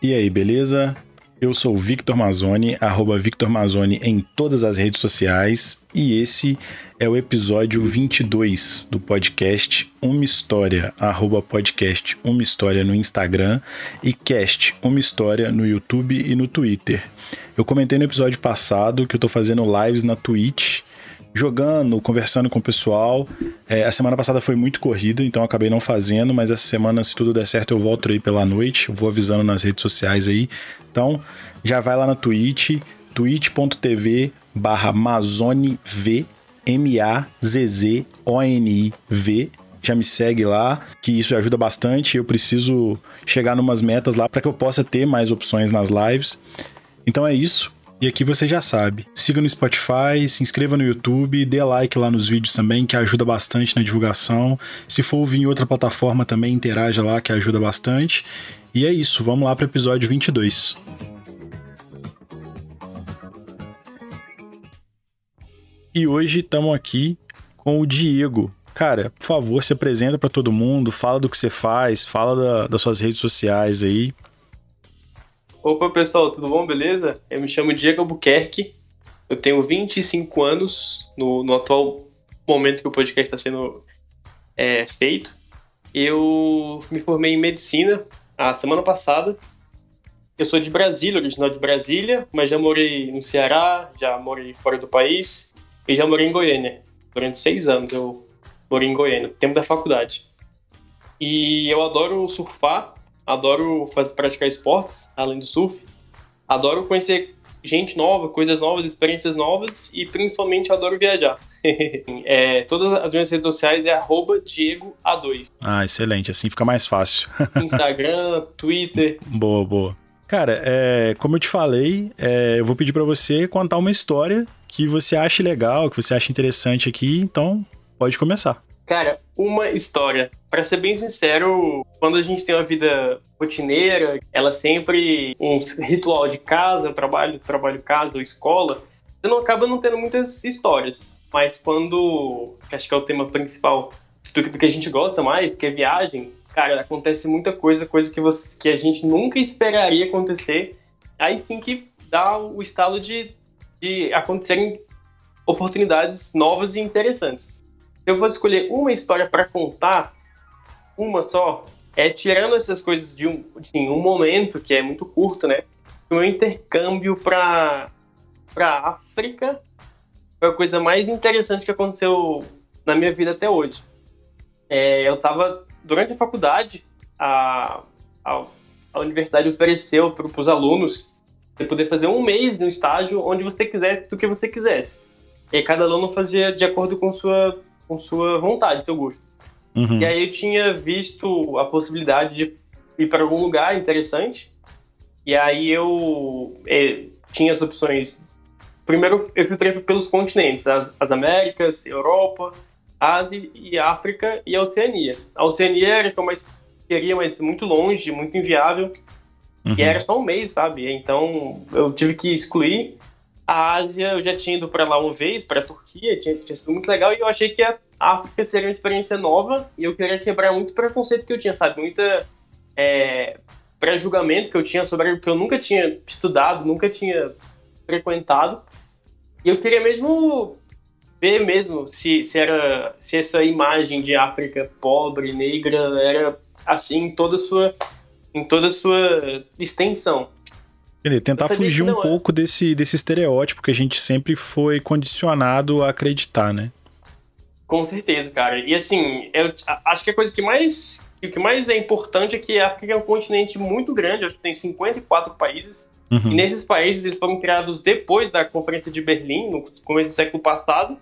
E aí, beleza? Eu sou Victor Mazzoni, arroba Victor Mazzoni em todas as redes sociais, e esse é o episódio 22 do podcast Uma História, arroba podcast Uma História no Instagram e cast Uma História no YouTube e no Twitter. Eu comentei no episódio passado que eu tô fazendo lives na Twitch, jogando, conversando com o pessoal. É, a semana passada foi muito corrida, então acabei não fazendo, mas essa semana, se tudo der certo, eu volto aí pela noite. Eu vou avisando nas redes sociais aí. Então, já vai lá na Twitch, twitch.tv barra MazoniV, M-A-Z-Z-O-N-I-V. Já me segue lá, que isso ajuda bastante. Eu preciso chegar numas metas lá para que eu possa ter mais opções nas lives. Então é isso. E aqui você já sabe. Siga no Spotify, se inscreva no YouTube, dê like lá nos vídeos também, que ajuda bastante na divulgação. Se for ouvir em outra plataforma também, interaja lá, que ajuda bastante. E é isso, vamos lá para o episódio 22. E hoje estamos aqui com o Diego. Cara, por favor, se apresenta para todo mundo, fala do que você faz, fala da, das suas redes sociais aí. Opa, pessoal, tudo bom? Beleza? Eu me chamo Diego Albuquerque, eu tenho 25 anos no, no atual momento que o podcast está sendo é, feito. Eu me formei em medicina a semana passada. Eu sou de Brasília, original de Brasília, mas já morei no Ceará, já morei fora do país e já morei em Goiânia. Durante seis anos eu morei em Goiânia, tempo da faculdade. E eu adoro surfar, adoro fazer, praticar esportes, além do surf. Adoro conhecer gente nova, coisas novas, experiências novas e principalmente adoro viajar. é, todas as minhas redes sociais é DiegoA2. Ah, excelente, assim fica mais fácil. Instagram, Twitter. Boa, boa. Cara, é, como eu te falei, é, eu vou pedir para você contar uma história que você ache legal, que você ache interessante aqui, então pode começar. Cara, uma história. Para ser bem sincero, quando a gente tem uma vida rotineira, ela sempre um ritual de casa, trabalho, trabalho, casa ou escola, você não acaba não tendo muitas histórias. Mas quando, acho que é o tema principal do, do que a gente gosta mais, que é viagem, cara, acontece muita coisa, coisa que, você, que a gente nunca esperaria acontecer. Aí sim que dá o estalo de, de acontecerem oportunidades novas e interessantes eu vou escolher uma história para contar, uma só, é tirando essas coisas de um, assim, um momento que é muito curto, né? O meu intercâmbio para para África foi a coisa mais interessante que aconteceu na minha vida até hoje. É, eu estava durante a faculdade, a, a, a universidade ofereceu para os alunos você poder fazer um mês no estágio onde você quisesse, do que você quisesse. E cada aluno fazia de acordo com sua com sua vontade, seu gosto. Uhum. E aí eu tinha visto a possibilidade de ir para algum lugar interessante. E aí eu é, tinha as opções. Primeiro eu filtrei pelos continentes, as, as Américas, Europa, Ásia e África e a Oceania. A Oceania era que eu mais queria, mas muito longe, muito inviável. Uhum. E era só um mês, sabe? Então eu tive que excluir a Ásia, eu já tinha ido para lá uma vez, para a Turquia, tinha, tinha, sido muito legal, e eu achei que a África seria uma experiência nova, e eu queria quebrar muito preconceito que eu tinha, sabe? Muita é, pré-julgamento que eu tinha sobre o que eu nunca tinha estudado, nunca tinha frequentado. E eu queria mesmo ver mesmo se, se, era, se essa imagem de África pobre, negra, era assim em toda a sua, em toda sua extensão. Entender, tentar fugir um é. pouco desse, desse estereótipo que a gente sempre foi condicionado a acreditar, né? Com certeza, cara. E assim, eu acho que a coisa que mais, o que mais é importante é que a África é um continente muito grande, acho que tem 54 países. Uhum. E nesses países eles foram criados depois da Conferência de Berlim, no começo do século passado.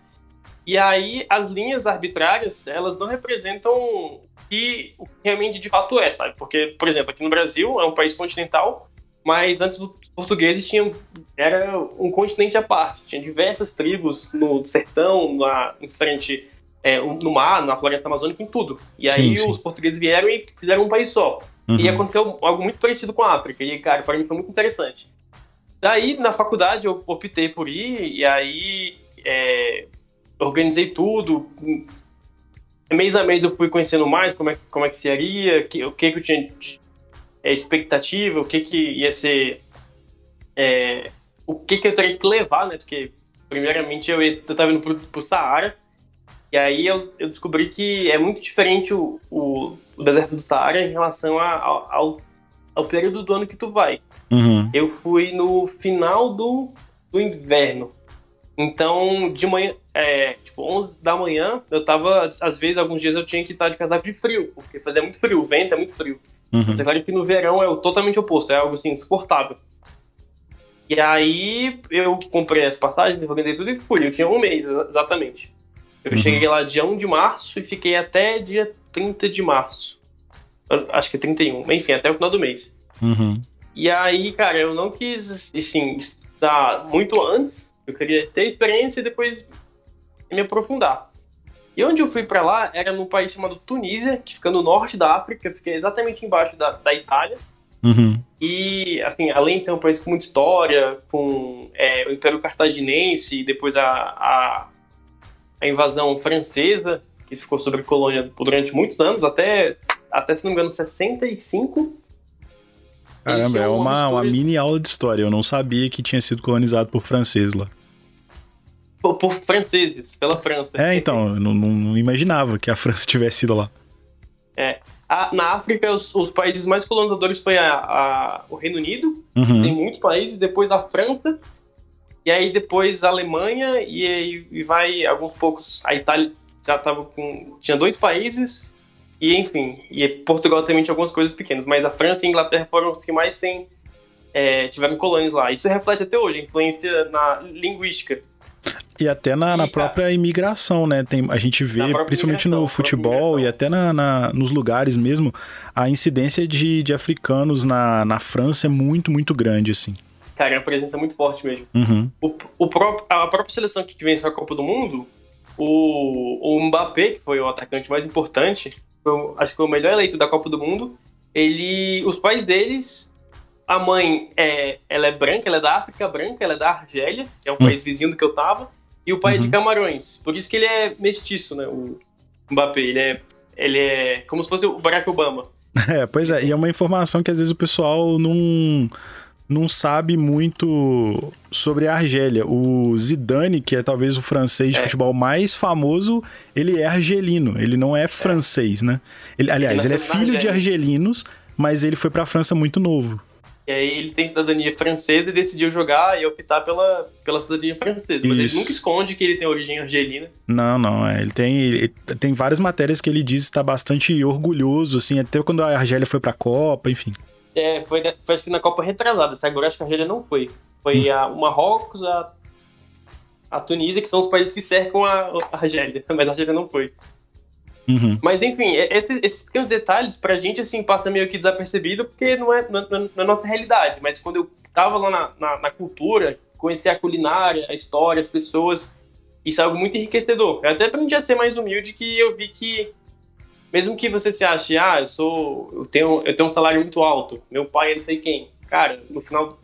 E aí as linhas arbitrárias, elas não representam o que realmente de fato é, sabe? Porque, por exemplo, aqui no Brasil é um país continental, mas antes dos portugueses tinha, era um continente à parte. Tinha diversas tribos no sertão, na, em frente, é, no mar, na floresta amazônica, em tudo. E aí sim, os portugueses vieram e fizeram um país só. Uhum. E aconteceu algo muito parecido com a África. E, cara, para mim foi muito interessante. Daí, na faculdade, eu optei por ir, e aí é, organizei tudo. Mês a mês eu fui conhecendo mais como é, como é que seria, que, o que, que eu tinha é, expectativa, o que que ia ser, é, o que que eu teria que levar, né? Porque primeiramente eu estava indo pro, pro Saara e aí eu, eu, descobri que é muito diferente o, o, o deserto do Saara em relação a, ao, ao período do ano que tu vai. Uhum. Eu fui no final do, do inverno. Então, de manhã, é, tipo, 11 da manhã, eu tava, às vezes, alguns dias eu tinha que estar de casaco de frio, porque fazia muito frio, o vento é muito frio. Uhum. É claro que no verão é o totalmente oposto, é algo assim, insuportável. E aí eu comprei as passagens, organizei tudo e fui. Eu tinha um mês, exatamente. Eu Uhum. cheguei lá dia 1 de março e fiquei até dia 30 de março. Acho que é 31, enfim, até o final do mês. Uhum. E aí, cara, eu não quis, assim, estudar muito antes. Eu queria ter experiência e depois me aprofundar. E onde eu fui pra lá era num país chamado Tunísia, que fica no norte da África, fica exatamente embaixo da, da Itália. Uhum. E, assim, além de ser um país com muita história, com é, o Império Cartaginense e depois a, a, a invasão francesa, que ficou sobre a colônia durante muitos anos, até, até se não me engano, 65. Eles Caramba, é uma, uma mistura- mini aula de história. Eu não sabia que tinha sido colonizado por franceses lá. Por, por franceses, pela França. É, então, eu não, não- imaginava que a França tivesse ido lá. A- na África, os, os países mais colonizadores foi a, a- o Reino Unido, Uhum. tem muitos países, depois a França, e aí depois a Alemanha, e aí e vai alguns poucos. A Itália já tava com. Tinha dois países, e enfim, e Portugal também tinha algumas coisas pequenas, mas a França e a Inglaterra foram os que mais têm. é, tiveram colônias lá. Isso reflete até hoje, a influência na linguística. E até na, na E, própria imigração, né? Tem, a gente vê, Na principalmente no na futebol e até na, na- nos lugares mesmo, a incidência de, de africanos na, na França é muito, muito grande, assim. Cara, é uma presença muito forte mesmo. Uhum. o, o próprio, a própria seleção que venceu a Copa do Mundo, o, o Mbappé, que foi o atacante mais importante, foi acho que foi o melhor eleito da Copa do Mundo, ele, os pais deles, a mãe é, ela é branca, ela é da África branca, ela é da Argélia, que é um Hum. país vizinho do que eu tava, e o pai é de Uhum. Camarões. Por isso que ele é mestiço, né? O Mbappé, ele é, ele é como se fosse o Barack Obama. É, pois é, e é uma informação que às vezes o pessoal não, não sabe muito sobre a Argélia. O Zidane, que é talvez o francês de É. futebol mais famoso, ele é argelino, ele não é francês, né? Ele, aliás, ele é nasceu na filho de argelinos, mas ele foi pra França muito novo. E aí ele tem cidadania francesa e decidiu jogar e optar pela, pela cidadania francesa. Mas Isso. ele nunca esconde que ele tem origem argelina. Não, não, é, ele tem ele tem várias matérias que ele diz estar bastante orgulhoso, assim, até quando a Argélia foi pra Copa, enfim. É, foi, foi acho que na Copa retrasada. Essa agora acho que a Argélia não foi. Foi a, o Marrocos, a, a Tunísia, que são os países que cercam a, a Argélia. Mas a Argélia não foi. Uhum. Mas enfim, é- esses, esses pequenos detalhes pra gente, assim, passa meio que desapercebido, porque não é, não, é- é a nossa realidade. Mas quando eu tava lá na, na, na cultura, conhecer a culinária, a história, as pessoas, isso é algo muito enriquecedor. Eu até aprendi a ser mais humilde, que eu vi que, mesmo que você se ache, ah, eu sou, eu tenho, eu tenho um salário muito alto, meu pai é não sei quem. Cara, no final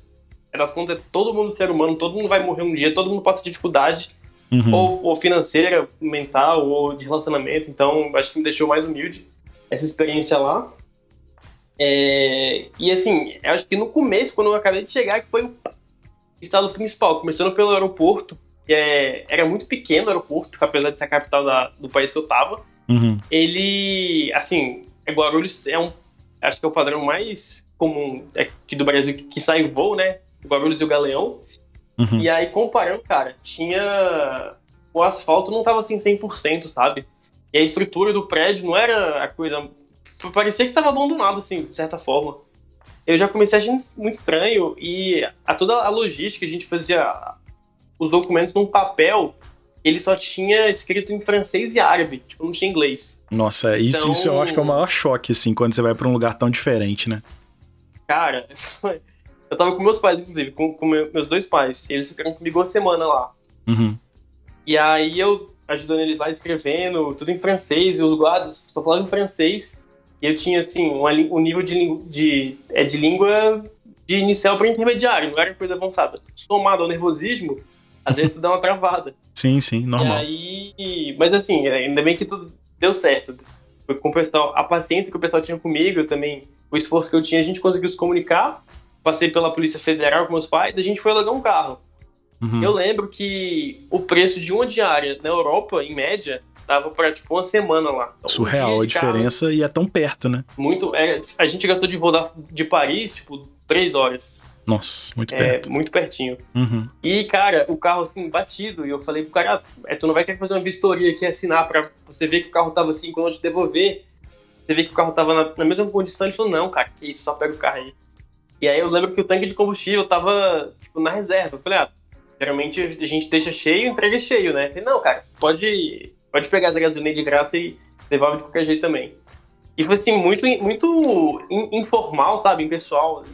das contas, é todo mundo ser humano, todo mundo vai morrer um dia, todo mundo passa dificuldade, Uhum. ou, ou financeira, mental, ou de relacionamento. Então, acho que me deixou mais humilde essa experiência lá. É, e assim, eu acho que no começo, quando eu acabei de chegar, que foi o estado principal, começando pelo aeroporto, que é, era muito pequeno o aeroporto, apesar de ser a capital da- do país que eu tava. Uhum. Ele, assim, é Guarulhos é um, acho que é o padrão mais comum aqui do Brasil que, que sai voo, né? Guarulhos e o Galeão. Uhum. E aí, comparando, cara, tinha. O asfalto não tava assim 100%, sabe? E a estrutura do prédio não era a coisa. Parecia que tava abandonado, assim, de certa forma. Eu já comecei a achar muito estranho e a toda a logística, a gente fazia os documentos num papel, ele só tinha escrito em francês e árabe, tipo, não tinha inglês. Nossa, isso, Então- isso eu acho que é o maior choque, assim, quando você vai pra um lugar tão diferente, né? Cara, eu tava com meus pais, inclusive, com, com meu- meus dois pais, e eles ficaram comigo uma semana lá. Uhum. E aí eu ajudando eles lá escrevendo, tudo em francês, e os guardas só falavam em francês. E eu tinha, assim, uma um nível de, língua- de, é, de língua de inicial para intermediário, não era coisa avançada. Somado ao nervosismo, às vezes tu dá uma travada. Sim, sim, normal. Aí, mas assim, ainda bem que tudo deu certo. Foi com o pessoal, a paciência que o pessoal tinha comigo, também, o esforço que eu tinha, a gente conseguiu se comunicar. Passei pela Polícia Federal com meus pais, a gente foi alugar um carro. Uhum. Eu lembro que o preço de uma diária na Europa, em média, dava para tipo uma semana lá. Então, Surreal um a diferença carro, e é tão perto, né? Muito. É, a gente gastou de voar de Paris, tipo, três horas. Nossa, muito perto. É, muito pertinho. Uhum. E, cara, o carro assim, batido. E eu falei pro cara, é, tu não vai ter que fazer uma vistoria aqui assinar pra você ver que o carro tava assim, quando eu te devolver, você vê que o carro tava na, na mesma condição. Ele falou, não, cara, que isso, só pega o carro aí. E aí eu lembro que o tanque de combustível tava, tipo, na reserva. Eu falei, ah, geralmente a gente deixa cheio e entrega cheio, né? Falei, não, cara, pode, pode pegar essa gasolina de graça e devolve de qualquer jeito também. E foi assim, muito, muito informal, sabe, impessoal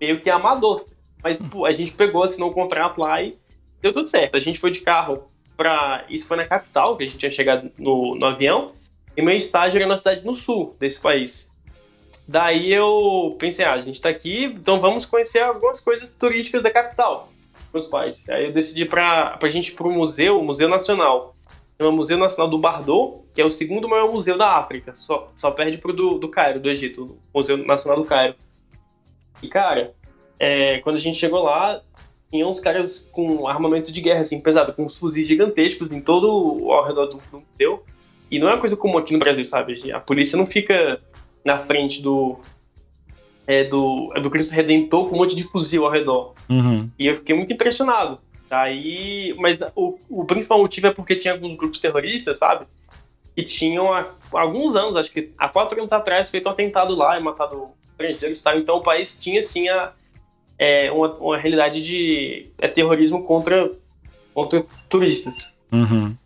meio que amador. Mas pô, a gente pegou, assinou um contrato lá e deu tudo certo. A gente foi de carro pra. Isso foi na capital, que a gente tinha chegado no, no avião. E meu estágio era na cidade no sul desse país. Daí eu pensei, ah, a gente tá aqui, então vamos conhecer algumas coisas turísticas da capital, meus pais. Aí eu decidi pra, pra gente ir pro museu, o Museu Nacional. É o Museu Nacional do Bardo, que é o segundo maior museu da África, só, só perde pro do, do Cairo, do Egito, o Museu Nacional do Cairo. E, cara, é, quando a gente chegou lá, tinha uns caras com armamento de guerra, assim, pesado, com fuzis gigantescos em todo ao redor do, do museu. E não é uma coisa comum aqui no Brasil, sabe? A polícia não fica na frente do. É, do, é do Cristo Redentor com um monte de fuzil ao redor. Uhum. E eu fiquei muito impressionado. Daí, mas o, o principal motivo é porque tinha alguns grupos terroristas, sabe? Que tinham há alguns anos, acho que há quatro anos atrás, feito um atentado lá e matado estrangeiros tal. Então o país tinha sim a, é, uma, uma realidade de é, terrorismo contra, contra turistas. Uhum.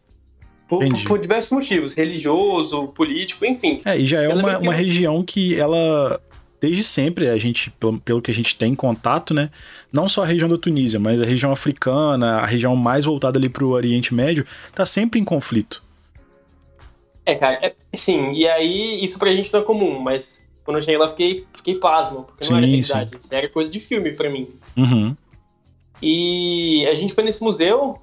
Por, por, diversos motivos, religioso, político, enfim. É, e já é uma, uma região que ela desde sempre, a gente, pelo, pelo, que a gente tem contato, né? Não só a região da Tunísia, mas a região africana, a região mais voltada ali para o Oriente Médio, tá sempre em conflito. É, cara, é, sim, e aí isso pra gente não é comum, mas quando eu cheguei lá, fiquei, fiquei pasmo, porque sim, não era realidade. Sim. Isso era coisa de filme para mim. Uhum. E a gente foi nesse museu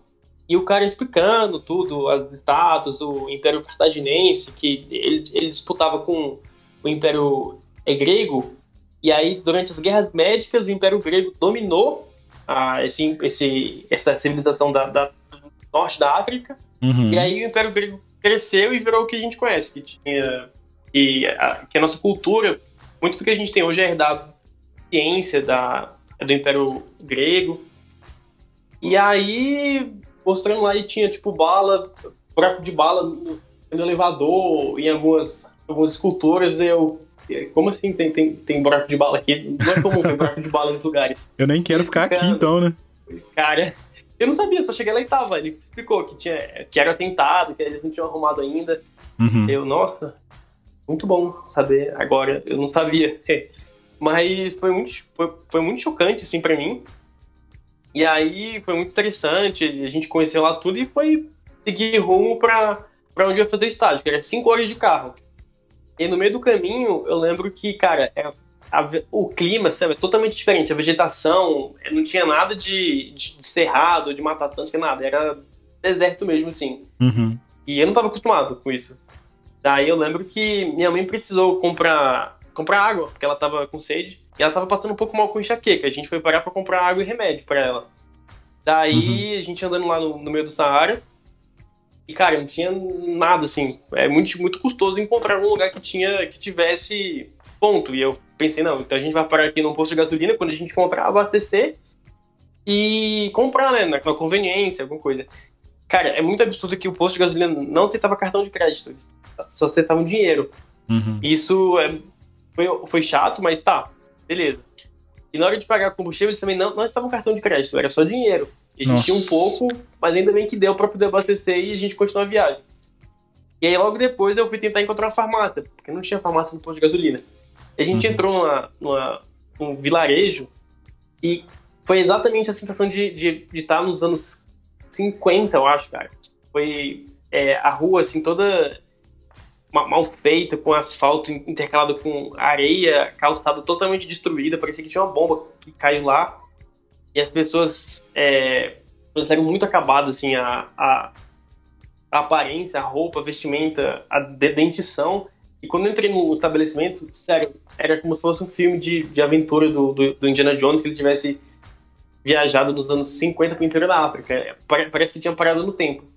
e o cara explicando tudo, as estátuas, o Império Cartaginense, que ele, ele disputava com o Império grego. E aí, durante as guerras médicas, o Império Grego dominou a, esse, esse, essa civilização da, da, do norte da África. Uhum. E aí o Império Grego cresceu e virou o que a gente conhece, que tinha e a, que a nossa cultura, muito do que a gente tem hoje é herdado ciência da, do Império Grego. E aí, mostrando lá, e tinha tipo bala, buraco de bala no, no elevador, em algumas, algumas esculturas, eu como assim tem, tem, tem buraco de bala aqui? Não é comum ter buraco de bala nos lugares. Eu nem quero ficar aqui então, né? Cara, eu não sabia, só cheguei lá e tava. Ele explicou que, tinha, que era atentado, que eles não tinham arrumado ainda. Uhum. Eu, nossa, muito bom saber agora. Eu não sabia. Mas foi muito, foi, foi muito chocante, assim, para mim. E aí foi muito interessante. A gente conheceu lá tudo e foi seguir rumo para pra onde ia fazer estágio, que era cinco horas de carro. E no meio do caminho, eu lembro que, cara, é, a, o clima, sabe, é totalmente diferente. A vegetação, é, não tinha nada de, de, de cerrado, de mata atlântica, nada. Era deserto mesmo, assim. Uhum. E eu não estava acostumado com isso. Daí eu lembro que minha mãe precisou comprar, comprar água, porque ela tava com sede. E ela tava passando um pouco mal com enxaqueca. A gente foi parar para comprar água e remédio para ela. Daí uhum. a gente andando lá no, no, meio do Saara. E, cara, não tinha nada assim. É muito, muito custoso encontrar um lugar que tinha que tivesse ponto. E eu pensei, não, então a gente vai parar aqui num posto de gasolina, quando a gente encontrar, abastecer e comprar, né? Na, na conveniência, alguma coisa. Cara, é muito absurdo que o posto de gasolina não aceitava cartão de crédito, eles só aceitavam dinheiro. Uhum. Isso é, foi, foi chato, mas tá, beleza. E na hora de pagar combustível, eles também não, não estavam cartão de crédito, era só dinheiro. E a gente Nossa. tinha um pouco, mas ainda bem que deu pra poder abastecer e a gente continuou a viagem. E aí logo depois eu fui tentar encontrar uma farmácia, porque não tinha farmácia no posto de gasolina. E a gente uhum. entrou numa, numa, num vilarejo e foi exatamente a sensação de, de, de estar nos anos 50, eu acho, cara. Foi é, a rua, assim, toda mal feita, com asfalto intercalado com areia, calçada totalmente destruída, parecia que tinha uma bomba que caiu lá. E as pessoas é, muito acabadas, assim, a, a, a, aparência, a roupa, a vestimenta, a dentição. E quando eu entrei no estabelecimento, sério, era como se fosse um filme de, de aventura do, do, do Indiana Jones, que ele tivesse viajado nos anos 50 para o interior da África. Parece que tinha parado no tempo.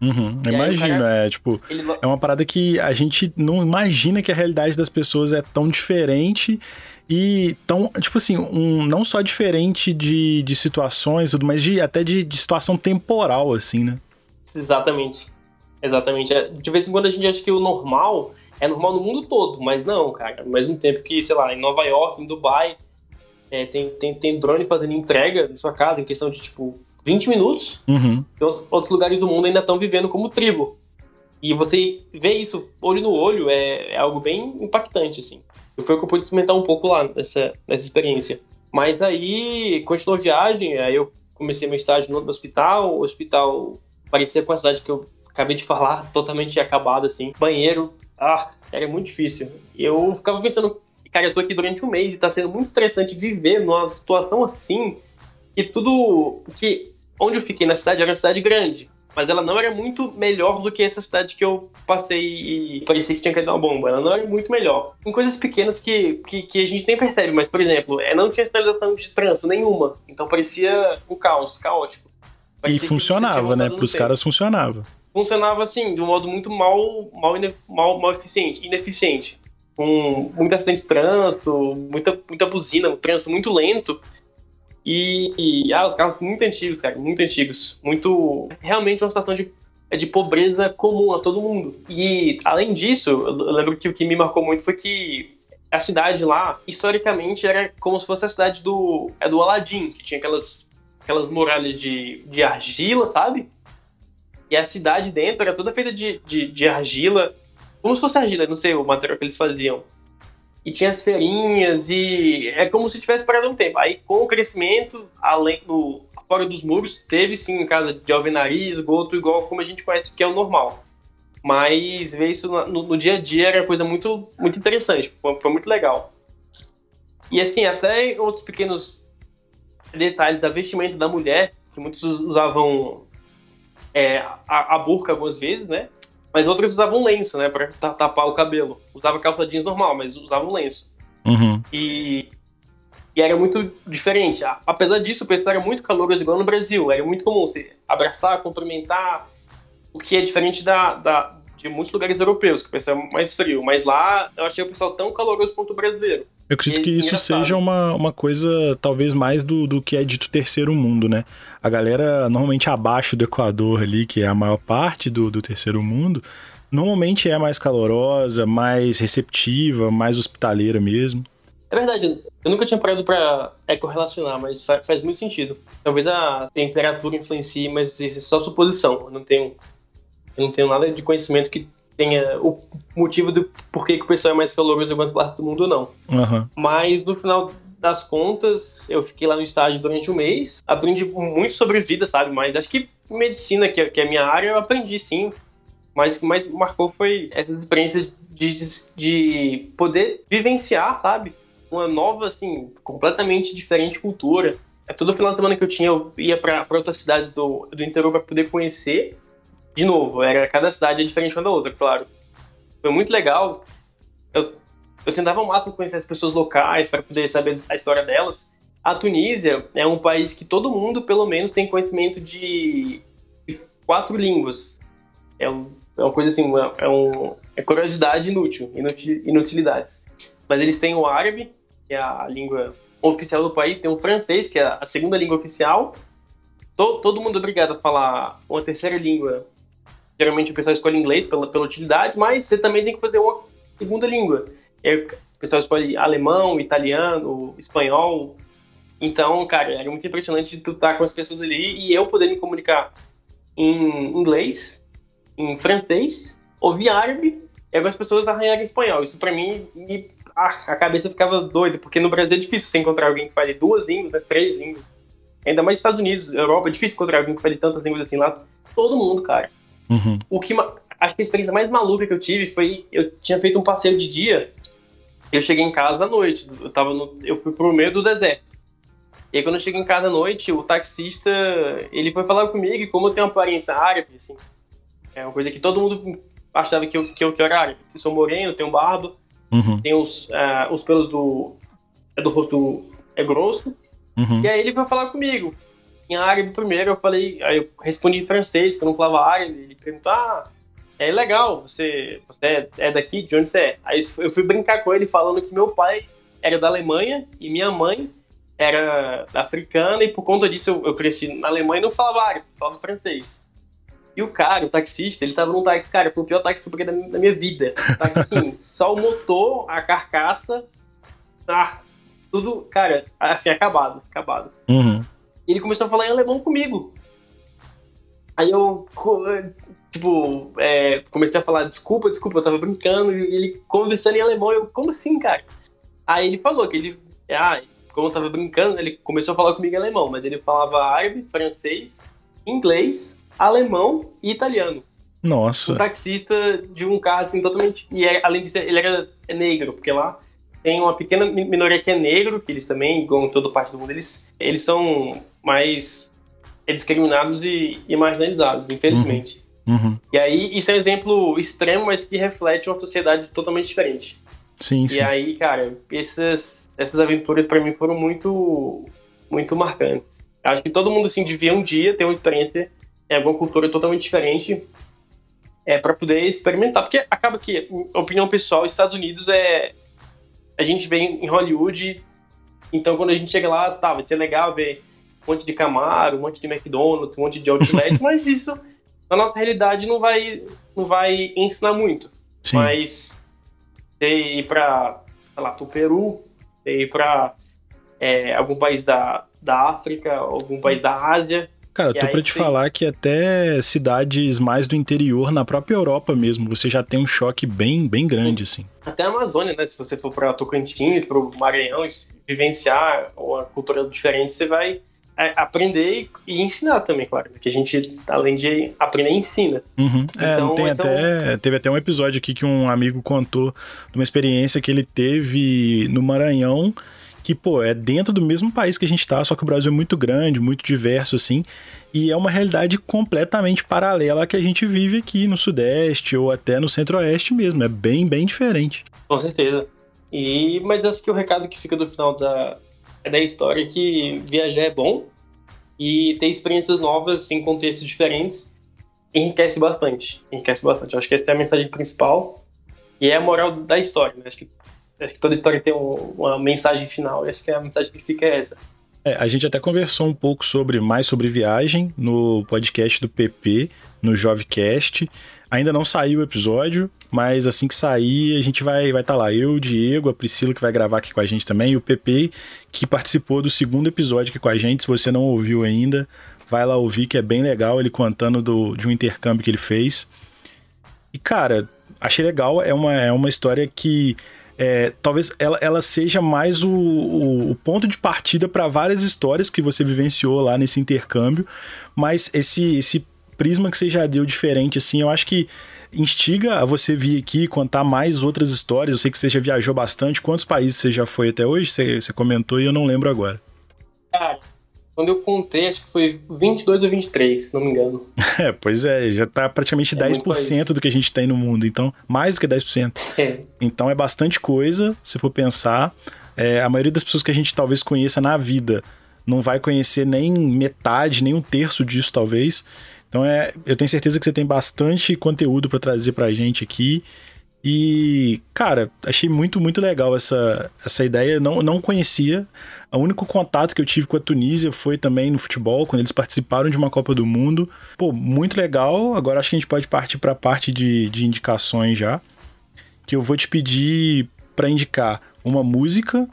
Uhum, imagino, cara, é tipo, é uma parada que a gente não imagina que a realidade das pessoas é tão diferente e tão, tipo assim, um, não só diferente de, de situações, tudo, mas de, até de, de situação temporal, assim, né? Exatamente. Exatamente. É, de vez em quando a gente acha que o normal é normal no mundo todo, mas não, cara. Ao mesmo tempo que, sei lá, em Nova York, em Dubai, é, tem, tem, tem drone fazendo entrega na sua casa em questão de, tipo, 20 minutos. Uhum. Então, outros lugares do mundo ainda estão vivendo como tribo. E você vê isso olho no olho é, é algo bem impactante, assim. Foi o que eu pude experimentar um pouco lá nessa, nessa experiência. Mas aí, continuou a viagem, aí eu comecei meu estágio no hospital. O hospital parecia com a cidade que eu acabei de falar, totalmente acabado, assim. Banheiro, ah, era muito difícil. E eu ficava pensando, cara, eu tô aqui durante um mês e tá sendo muito estressante viver numa situação assim. E tudo que onde eu fiquei na cidade era uma cidade grande, mas ela não era muito melhor do que essa cidade que eu passei e parecia que tinha caído uma bomba. Ela não era muito melhor. Em coisas pequenas que, que, que a gente nem percebe, mas, por exemplo, é, não tinha sinalização de trânsito nenhuma. Então parecia um caos, caótico. Parecia e funcionava, né? Para os caras funcionava. Funcionava assim, de um modo muito mal, mal, mal, mal eficiente, ineficiente. Com muito acidente de trânsito, muita, muita buzina, um trânsito muito lento. E, e, ah, os carros muito antigos, cara, muito antigos. Muito. Realmente uma situação de, de pobreza comum a todo mundo. E, além disso, eu lembro que o que me marcou muito foi que a cidade lá, historicamente, era como se fosse a cidade do, é do Aladdin, que tinha aquelas, aquelas muralhas de, de argila, sabe? E a cidade dentro era toda feita de, de, de argila, como se fosse argila, não sei o material que eles faziam e tinha as feirinhas e é como se tivesse parado um tempo. Aí com o crescimento, além do fora dos muros, teve sim casa de alvenaria, esgoto, igual como a gente conhece que é o normal. Mas ver isso no, no dia a dia era coisa muito, muito interessante, foi, foi, muito legal. E assim, até outros pequenos detalhes, a vestimenta da mulher, que muitos usavam é, a, a burca algumas vezes, né? Mas outros usavam lenço, né? Pra tapar o cabelo. Usava calça jeans normal, mas usavam lenço. Uhum. E, e era muito diferente. Apesar disso, o pessoal era muito caloroso, igual no Brasil. Era muito comum você abraçar, cumprimentar, o que é diferente da, da, de muitos lugares europeus, que o pessoal é mais frio. Mas lá eu achei o pessoal tão caloroso quanto o brasileiro. Eu acredito que isso seja uma, uma coisa talvez mais do, do que é dito terceiro mundo, né? A galera normalmente abaixo do Equador ali, que é a maior parte do, do terceiro mundo, normalmente é mais calorosa, mais receptiva, mais hospitaleira mesmo. É verdade, eu nunca tinha parado pra correlacionar, mas faz, faz, muito sentido. Talvez a temperatura influencie, mas isso é só suposição. Eu não tenho, eu não tenho nada de conhecimento que tenha o motivo do porquê que o pessoal é mais caloroso em algumas partes do mundo ou não. Uhum. Mas no final das contas, eu fiquei lá no estágio durante um mês, aprendi muito sobre vida, sabe? Mas acho que medicina, que é, que é a minha área, eu aprendi sim. Mas o que mais marcou foi essas experiências de, de, de poder vivenciar, sabe? Uma nova, assim, completamente diferente cultura. É todo final de semana que eu tinha, eu ia para outras cidades do, do interior para poder conhecer de novo, era cada cidade é diferente uma da outra, claro. Foi muito legal. Eu, eu tentava ao máximo conhecer as pessoas locais para poder saber a história delas. A Tunísia é um país que todo mundo, pelo menos, tem conhecimento de, de quatro línguas. É, é, uma coisa assim, é, um, é curiosidade inútil, inutilidades. Mas eles têm o árabe, que é a língua oficial do país, tem o francês, que é a segunda língua oficial. Todo mundo é obrigado a falar uma terceira língua geralmente o pessoal escolhe inglês pela, pela utilidade, mas você também tem que fazer uma segunda língua. o pessoal escolhe alemão, italiano, espanhol. Então, cara, era muito impressionante tu estar com as pessoas ali e eu poder me comunicar em inglês, em francês, ouvir árabe e algumas pessoas arranharem espanhol. Isso para mim, me, ah, a cabeça ficava doida, porque no Brasil é difícil você encontrar alguém que fale duas línguas, né, três línguas. Ainda mais Estados Unidos, Europa, é difícil encontrar alguém que fale tantas línguas assim lá. Todo mundo, cara. Uhum. O que acho que a experiência mais maluca que eu tive foi eu tinha feito um passeio de dia. Eu cheguei em casa à noite. Eu tava no, eu fui pro meio do deserto. E aí quando eu cheguei em casa à noite, o taxista, ele foi falar comigo e como eu tenho uma aparência árabe, assim, é uma coisa que todo mundo achava que eu, que eu, que eu era árabe. Eu sou moreno, tenho barba, uhum. tenho os, uh, os pelos do, é do rosto é grosso. Uhum. E aí ele foi falar comigo. Em árabe primeiro, eu falei, aí eu respondi em francês, que eu não falava árabe. Ele perguntou, ah, é legal, você, você é, é daqui, de onde você é? Aí eu fui brincar com ele falando que meu pai era da Alemanha e minha mãe era africana e por conta disso eu, eu cresci na Alemanha e não falava árabe, falava francês. E o cara, o taxista, ele tava num táxi, cara, foi o pior táxi que eu peguei da, da minha vida. Táxi assim, só o motor, a carcaça, ah, tudo, cara, assim, acabado, acabado. Uhum. E ele começou a falar em alemão comigo. Aí eu, tipo, é, comecei a falar, desculpa, desculpa, eu tava brincando, e ele conversando em alemão, eu, como assim, cara? Aí ele falou que ele, ah, como eu tava brincando, ele começou a falar comigo em alemão, mas ele falava árabe, francês, inglês, alemão e italiano. Nossa. Um taxista de um carro assim totalmente. E é, além disso, ele era negro, porque lá tem uma pequena minoria que é negro, que eles também, como toda parte do mundo, eles, eles são mais discriminados e, e marginalizados, infelizmente. Uhum. Uhum. E aí, isso é um exemplo extremo, mas que reflete uma sociedade totalmente diferente. Sim, sim. E aí, cara, essas, essas aventuras para mim foram muito, muito marcantes. Acho que todo mundo, assim, devia um dia ter uma experiência em alguma cultura totalmente diferente é, para poder experimentar. Porque acaba que, opinião pessoal, Estados Unidos é a gente vem em Hollywood, então quando a gente chega lá, tá, vai ser legal ver um monte de Camaro, um monte de McDonald's, um monte de outlet, mas isso na nossa realidade não vai, não vai ensinar muito. Sim. Mas você ir para, sei lá, pro Peru, você ir para é, algum país da, da África, algum país da Ásia, Cara, tô pra te tem... falar que até cidades mais do interior, na própria Europa mesmo, você já tem um choque bem, bem grande, assim. Até a Amazônia, né? Se você for pra Tocantins, pro Maranhão, vivenciar uma cultura diferente, você vai é, aprender e ensinar também, claro. Porque a gente, além de aprender, ensina. Uhum. É, então, tem então... até, teve até um episódio aqui que um amigo contou de uma experiência que ele teve no Maranhão que, pô, é dentro do mesmo país que a gente tá, só que o Brasil é muito grande, muito diverso, assim, e é uma realidade completamente paralela à que a gente vive aqui no Sudeste ou até no Centro-Oeste mesmo. É bem, bem diferente. Com certeza. E, mas acho que o recado que fica do final da, é da história é que viajar é bom e ter experiências novas em contextos diferentes enriquece bastante. Enriquece bastante. Eu acho que essa é a mensagem principal e é a moral da história. Né? Acho que Acho que toda história tem um, uma mensagem final, e acho que a mensagem que fica é essa. É, a gente até conversou um pouco sobre mais sobre viagem no podcast do PP, no Jovecast. Ainda não saiu o episódio, mas assim que sair, a gente vai vai estar tá lá. Eu, o Diego, a Priscila que vai gravar aqui com a gente também, e o PP que participou do segundo episódio aqui com a gente. Se você não ouviu ainda, vai lá ouvir que é bem legal ele contando do, de um intercâmbio que ele fez. E cara, achei legal, é uma, é uma história que é, talvez ela, ela seja mais o, o, o ponto de partida para várias histórias que você vivenciou lá nesse intercâmbio, mas esse, esse prisma que você já deu diferente, assim, eu acho que instiga a você vir aqui contar mais outras histórias. Eu sei que você já viajou bastante. Quantos países você já foi até hoje? Você, você comentou e eu não lembro agora. Cara, quando eu contei, acho que foi 22 ou 23, se não me engano. É, pois é, já tá praticamente é 10% do que a gente tem no mundo, então, mais do que 10%. É. Então é bastante coisa, se for pensar. É, a maioria das pessoas que a gente talvez conheça na vida não vai conhecer nem metade, nem um terço disso, talvez. Então é, eu tenho certeza que você tem bastante conteúdo para trazer pra gente aqui. E, cara, achei muito, muito legal essa, essa ideia. Não, não conhecia. O único contato que eu tive com a Tunísia foi também no futebol, quando eles participaram de uma Copa do Mundo. Pô, muito legal. Agora acho que a gente pode partir para a parte de, de indicações já. Que eu vou te pedir para indicar uma música,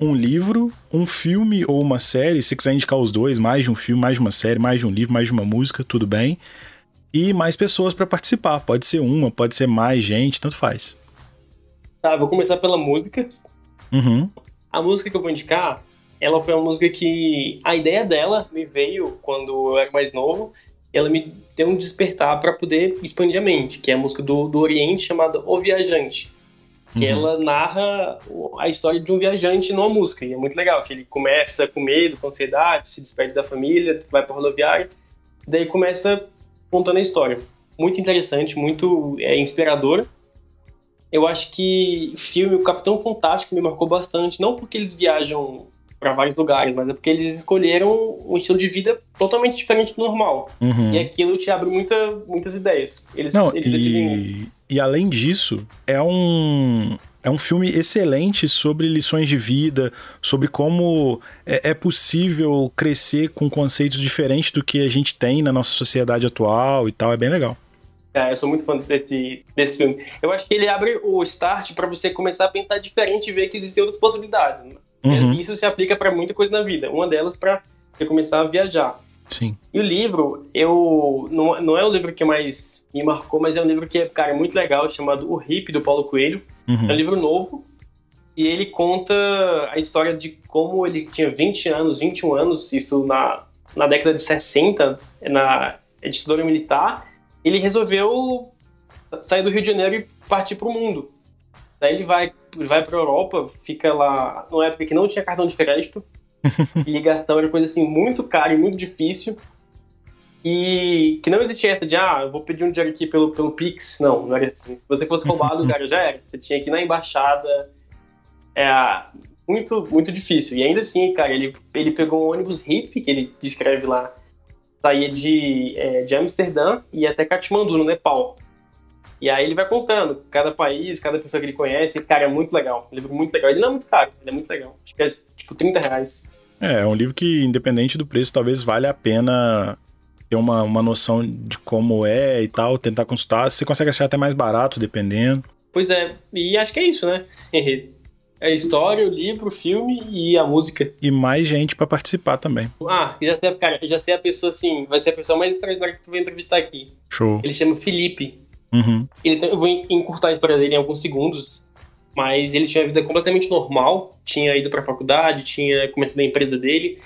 um livro, um filme ou uma série. Se quiser indicar os dois, mais de um filme, mais de uma série, mais de um livro, mais de uma música, tudo bem e mais pessoas para participar. Pode ser uma, pode ser mais gente, tanto faz. Tá, vou começar pela música. Uhum. A música que eu vou indicar, ela foi uma música que a ideia dela me veio quando eu era mais novo. Ela me deu um despertar para poder expandir a mente, que é a música do, do Oriente chamada O Viajante. Que uhum. ela narra a história de um viajante numa música. E é muito legal, que ele começa com medo, com ansiedade, se despede da família, vai para rodoviária, daí começa contando a história. muito interessante, muito é, inspiradora. Eu acho que o filme O Capitão Fantástico me marcou bastante, não porque eles viajam para vários lugares, mas é porque eles escolheram um estilo de vida totalmente diferente do normal. Uhum. E aquilo te abre muita, muitas ideias. Eles, não, eles e, decidem... e além disso, é um, é um filme excelente sobre lições de vida, sobre como é, é, possível crescer com conceitos diferentes do que a gente tem na nossa sociedade atual e tal. É bem legal. É, eu sou muito fã desse, desse filme. Eu acho que ele abre o start para você começar a pensar diferente e ver que existem outras possibilidades. Né? Uhum. Isso se aplica para muita coisa na vida. Uma delas para você começar a viajar. Sim. E o livro, eu não, não é o livro que mais me marcou, mas é um livro que, cara, é muito legal, chamado O Hip, do Paulo Coelho. Uhum. É um livro novo, e ele conta a história de como ele tinha 20 anos, 21 anos, isso na, na década de 60, na ditadura militar, ele resolveu sair do Rio de Janeiro e partir para o mundo. Daí ele vai, vai para a Europa, fica lá, numa época que não tinha cartão de crédito, e ligação era coisa assim muito cara e muito difícil. E que não existia essa de, ah, eu vou pedir um dinheiro aqui pelo, pelo Pix. Não, não era assim. Se você fosse roubado, cara, já era. Você tinha que ir na embaixada. É muito, muito difícil. E ainda assim, cara, ele, ele pegou um ônibus hippie, que ele descreve lá, saía de, é, de Amsterdã e ia até Katmandu, no Nepal. E aí ele vai contando cada país, cada pessoa que ele conhece. E, cara, é muito legal. Um livro muito legal. Ele não é muito caro, ele é muito legal. Acho que é tipo 30 reais. É, é um livro que, independente do preço, talvez valha a pena ter uma, uma noção de como é e tal, tentar consultar. Você consegue achar até mais barato, dependendo. Pois é, e acho que é isso, né? É a história, o livro, o filme e a música. E mais gente para participar também. Ah, já sei, cara, já sei a pessoa assim, vai ser a pessoa mais extraordinária que tu vai entrevistar aqui. Show. Ele chama Felipe. Uhum. Ele tem, eu vou encurtar a história dele em alguns segundos, mas ele tinha uma vida completamente normal, tinha ido pra faculdade, tinha começado a empresa dele,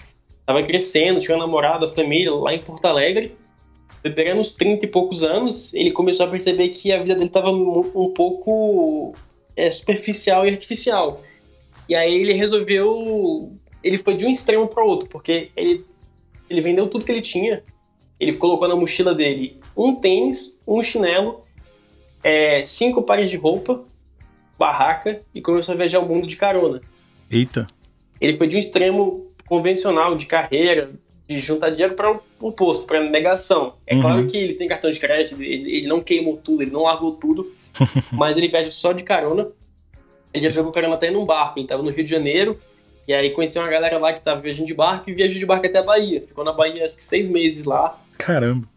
tava crescendo, tinha uma namorada, família lá em Porto Alegre. Beberando uns 30 e poucos anos, ele começou a perceber que a vida dele tava um pouco é, superficial e artificial. E aí ele resolveu. Ele foi de um extremo para outro, porque ele, ele vendeu tudo que ele tinha. Ele colocou na mochila dele um tênis, um chinelo, é, cinco pares de roupa, barraca e começou a viajar o mundo de carona. Eita! Ele foi de um extremo convencional de carreira, de juntar dinheiro para o posto, para negação. É uhum. claro que ele tem cartão de crédito, ele, ele, não queimou tudo, ele não largou tudo, mas ele viaja só de carona. Ele já pegou carona até num barco, ele estava no Rio de Janeiro, e aí conheceu uma galera lá que estava viajando de barco e viajou de barco até a Bahia. Ficou na Bahia acho que seis meses lá. Caramba!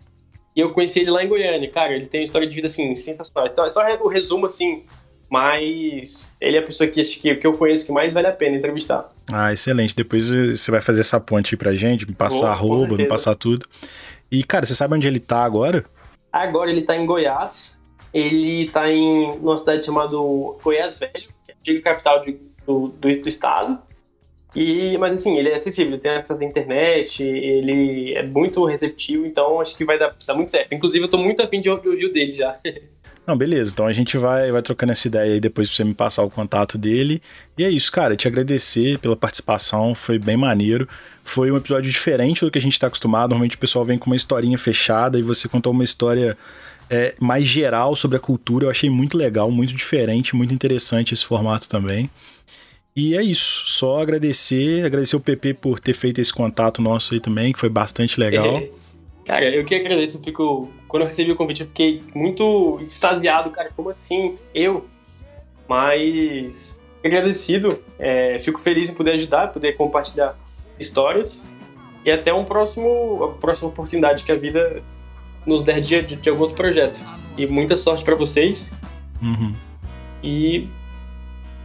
E eu conheci ele lá em Goiânia. Cara, ele tem uma história de vida, assim, sensacional. Só o resumo, assim, mas ele é a pessoa que, que, que eu conheço que mais vale a pena entrevistar. Ah, excelente. Depois você vai fazer essa ponte aí pra gente, me passar arroba, me passar tudo. E, cara, você sabe onde ele tá agora? Agora ele tá em Goiás. Ele tá em uma cidade chamada Goiás Velho, que é a antiga capital de, do, do, do, estado. E, mas assim, ele é acessível, ele tem acesso à internet, ele é muito receptivo, então acho que vai dar, dar muito certo. Inclusive, eu tô muito afim de ouvir o dele já. Não, beleza. Então a gente vai, vai trocando essa ideia aí depois pra você me passar o contato dele. E é isso, cara. Te agradecer pela participação, foi bem maneiro. Foi um episódio diferente do que a gente tá acostumado. Normalmente o pessoal vem com uma historinha fechada e você contou uma história é, mais geral sobre a cultura. Eu achei muito legal, muito diferente, muito interessante esse formato também. E é isso. Só agradecer, agradecer o PP por ter feito esse contato nosso aí também, que foi bastante legal. Cara, eu que agradeço, fico. Quando eu recebi o convite, eu fiquei muito extasiado, cara. Como assim? Eu? Mas agradecido, é, fico feliz em poder ajudar, poder compartilhar histórias. E até um próximo, a próxima oportunidade que a vida nos der de, de, de algum outro projeto. E muita sorte para vocês. Uhum. E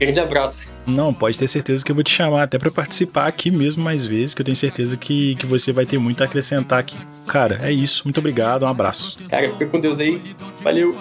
Grande abraço. Não, pode ter certeza que eu vou te chamar até para participar aqui mesmo mais vezes, que eu tenho certeza que, que você vai ter muito a acrescentar aqui. Cara, é isso. Muito obrigado, um abraço. Cara, fica com Deus aí. Valeu.